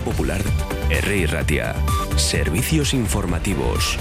Popular, R. Ratia. Servicios informativos.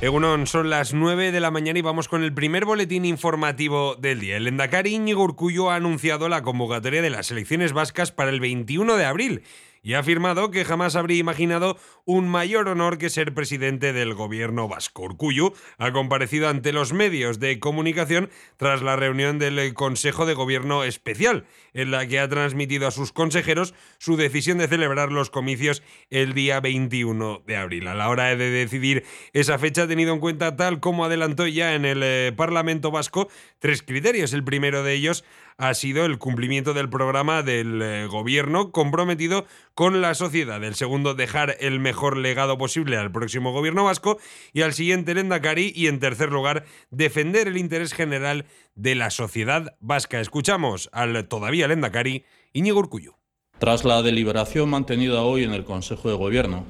Egunon, son las 9 de la mañana y vamos con el primer boletín informativo del día. El Endacari Íñigo Urcullo ha anunciado la convocatoria de las elecciones vascas para el 21 de abril y ha afirmado que jamás habría imaginado un mayor honor que ser presidente del gobierno vasco. Urcuyo ha comparecido ante los medios de comunicación tras la reunión del Consejo de Gobierno Especial, en la que ha transmitido a sus consejeros su decisión de celebrar los comicios el día 21 de abril. A la hora de decidir esa fecha ha tenido en cuenta, tal como adelantó ya en el eh, Parlamento vasco, tres criterios. El primero de ellos ha sido el cumplimiento del programa del eh, gobierno comprometido con la sociedad. El segundo, dejar el mejor legado posible al próximo gobierno vasco y al siguiente, el Endacari. Y en tercer lugar, defender el interés general de la sociedad vasca. Escuchamos al todavía Endacari, Íñigo Urcuyo. Tras la deliberación mantenida hoy en el Consejo de Gobierno,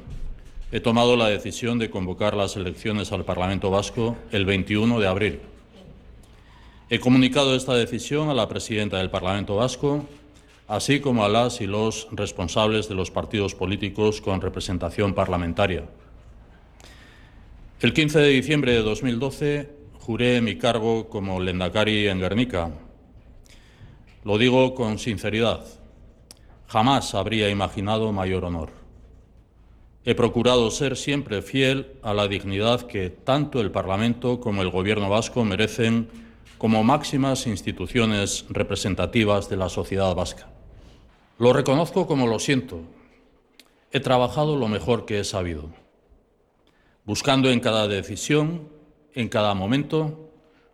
he tomado la decisión de convocar las elecciones al Parlamento Vasco el 21 de abril He comunicado esta decisión a la presidenta del Parlamento Vasco, así como a las y los responsables de los partidos políticos con representación parlamentaria. El 15 de diciembre de 2012 juré mi cargo como Lendakari en Guernica. Lo digo con sinceridad. Jamás habría imaginado mayor honor. He procurado ser siempre fiel a la dignidad que tanto el Parlamento como el Gobierno vasco merecen como máximas instituciones representativas de la sociedad vasca. Lo reconozco como lo siento. He trabajado lo mejor que he sabido, buscando en cada decisión, en cada momento,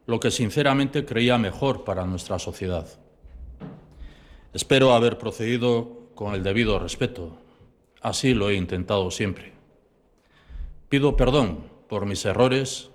lo que sinceramente creía mejor para nuestra sociedad. Espero haber procedido con el debido respeto. Así lo he intentado siempre. Pido perdón por mis errores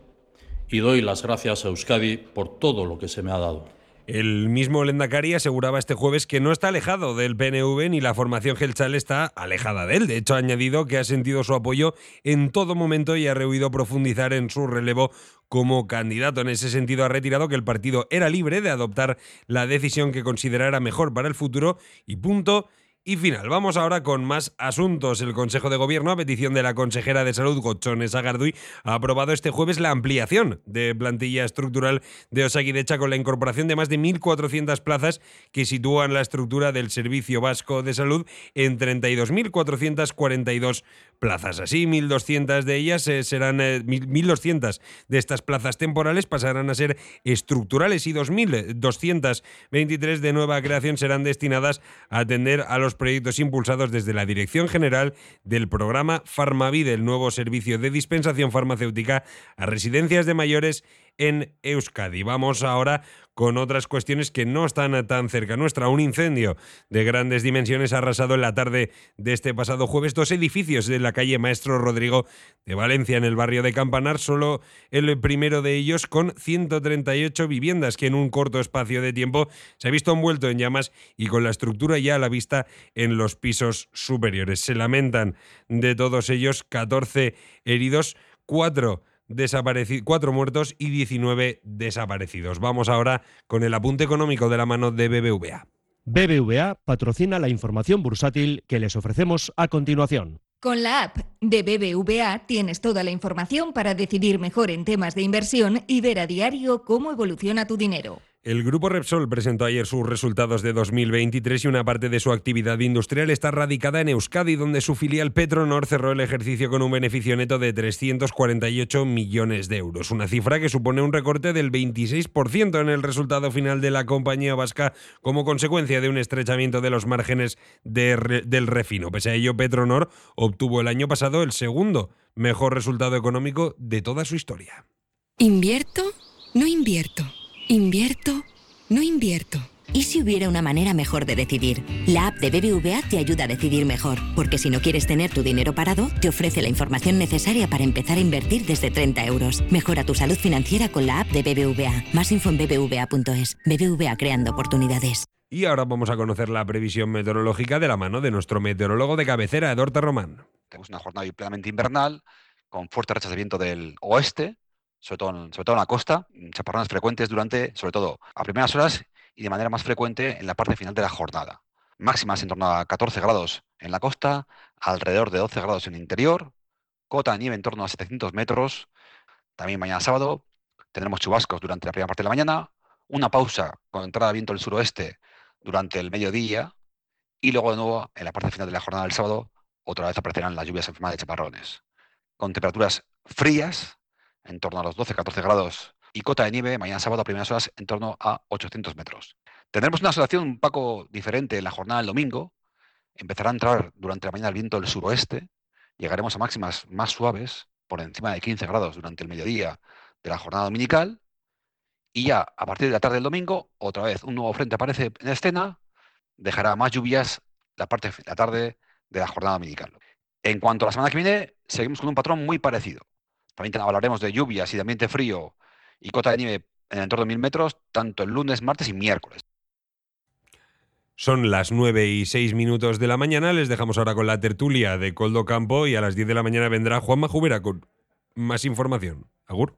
y doy las gracias a Euskadi por todo lo que se me ha dado. El mismo Lendakari aseguraba este jueves que no está alejado del PNV ni la formación Gelchal está alejada de él. De hecho, ha añadido que ha sentido su apoyo en todo momento y ha rehuido profundizar en su relevo como candidato. En ese sentido, ha retirado que el partido era libre de adoptar la decisión que considerara mejor para el futuro y punto y final, vamos ahora con más asuntos. El Consejo de Gobierno, a petición de la consejera de Salud, Gochones Agarduy, ha aprobado este jueves la ampliación de plantilla estructural de Osagidecha con la incorporación de más de 1.400 plazas que sitúan la estructura del Servicio Vasco de Salud en 32.442 plazas. Así, 1.200 de ellas eh, serán 1.200 eh, de estas plazas temporales pasarán a ser estructurales y 2.223 de nueva creación serán destinadas a atender a los proyectos impulsados desde la Dirección General del programa Farmavide, el nuevo servicio de dispensación farmacéutica a residencias de mayores en Euskadi. Vamos ahora con otras cuestiones que no están tan cerca nuestra. Un incendio de grandes dimensiones ha arrasado en la tarde de este pasado jueves dos edificios de la calle Maestro Rodrigo de Valencia, en el barrio de Campanar, solo el primero de ellos con 138 viviendas que en un corto espacio de tiempo se ha visto envuelto en llamas y con la estructura ya a la vista en los pisos superiores. Se lamentan de todos ellos 14 heridos, 4 cuatro muertos y 19 desaparecidos. Vamos ahora con el apunte económico de la mano de BBVA. BBVA patrocina la información bursátil que les ofrecemos a continuación. Con la app de BBVA tienes toda la información para decidir mejor en temas de inversión y ver a diario cómo evoluciona tu dinero. El grupo Repsol presentó ayer sus resultados de 2023 y una parte de su actividad industrial está radicada en Euskadi, donde su filial Petronor cerró el ejercicio con un beneficio neto de 348 millones de euros, una cifra que supone un recorte del 26% en el resultado final de la compañía vasca como consecuencia de un estrechamiento de los márgenes del refino. Pese a ello, Petronor obtuvo el año pasado el segundo mejor resultado económico de toda su historia. ¿Invierto? No invierto. ¿Invierto? No invierto. ¿Y si hubiera una manera mejor de decidir? La app de BBVA te ayuda a decidir mejor, porque si no quieres tener tu dinero parado, te ofrece la información necesaria para empezar a invertir desde 30 euros. Mejora tu salud financiera con la app de BBVA. Más info en bbva.es. BBVA creando oportunidades. Y ahora vamos a conocer la previsión meteorológica de la mano de nuestro meteorólogo de cabecera, Eduardo Román. Tenemos una jornada plenamente invernal, con fuertes rachas de viento del oeste, sobre todo, en, sobre todo en la costa, chaparrones frecuentes durante, sobre todo a primeras horas y de manera más frecuente en la parte final de la jornada. Máximas en torno a 14 grados en la costa, alrededor de 12 grados en el interior, cota de nieve en torno a 700 metros. También mañana sábado tendremos chubascos durante la primera parte de la mañana, una pausa con entrada de viento del suroeste durante el mediodía y luego de nuevo en la parte final de la jornada del sábado otra vez aparecerán las lluvias en forma de chaparrones. Con temperaturas frías en torno a los 12-14 grados y cota de nieve mañana sábado a primeras horas en torno a 800 metros. Tendremos una situación un poco diferente en la jornada del domingo. Empezará a entrar durante la mañana el viento del suroeste. Llegaremos a máximas más suaves, por encima de 15 grados durante el mediodía de la jornada dominical. Y ya a partir de la tarde del domingo, otra vez un nuevo frente aparece en escena, dejará más lluvias la parte la tarde de la jornada dominical. En cuanto a la semana que viene, seguimos con un patrón muy parecido. También hablaremos de lluvias y de ambiente frío y cota de nieve en el entorno de mil metros, tanto el lunes, martes y miércoles. Son las 9 y 6 minutos de la mañana. Les dejamos ahora con la tertulia de Coldo Campo y a las 10 de la mañana vendrá Juan Majubera con más información. Agur.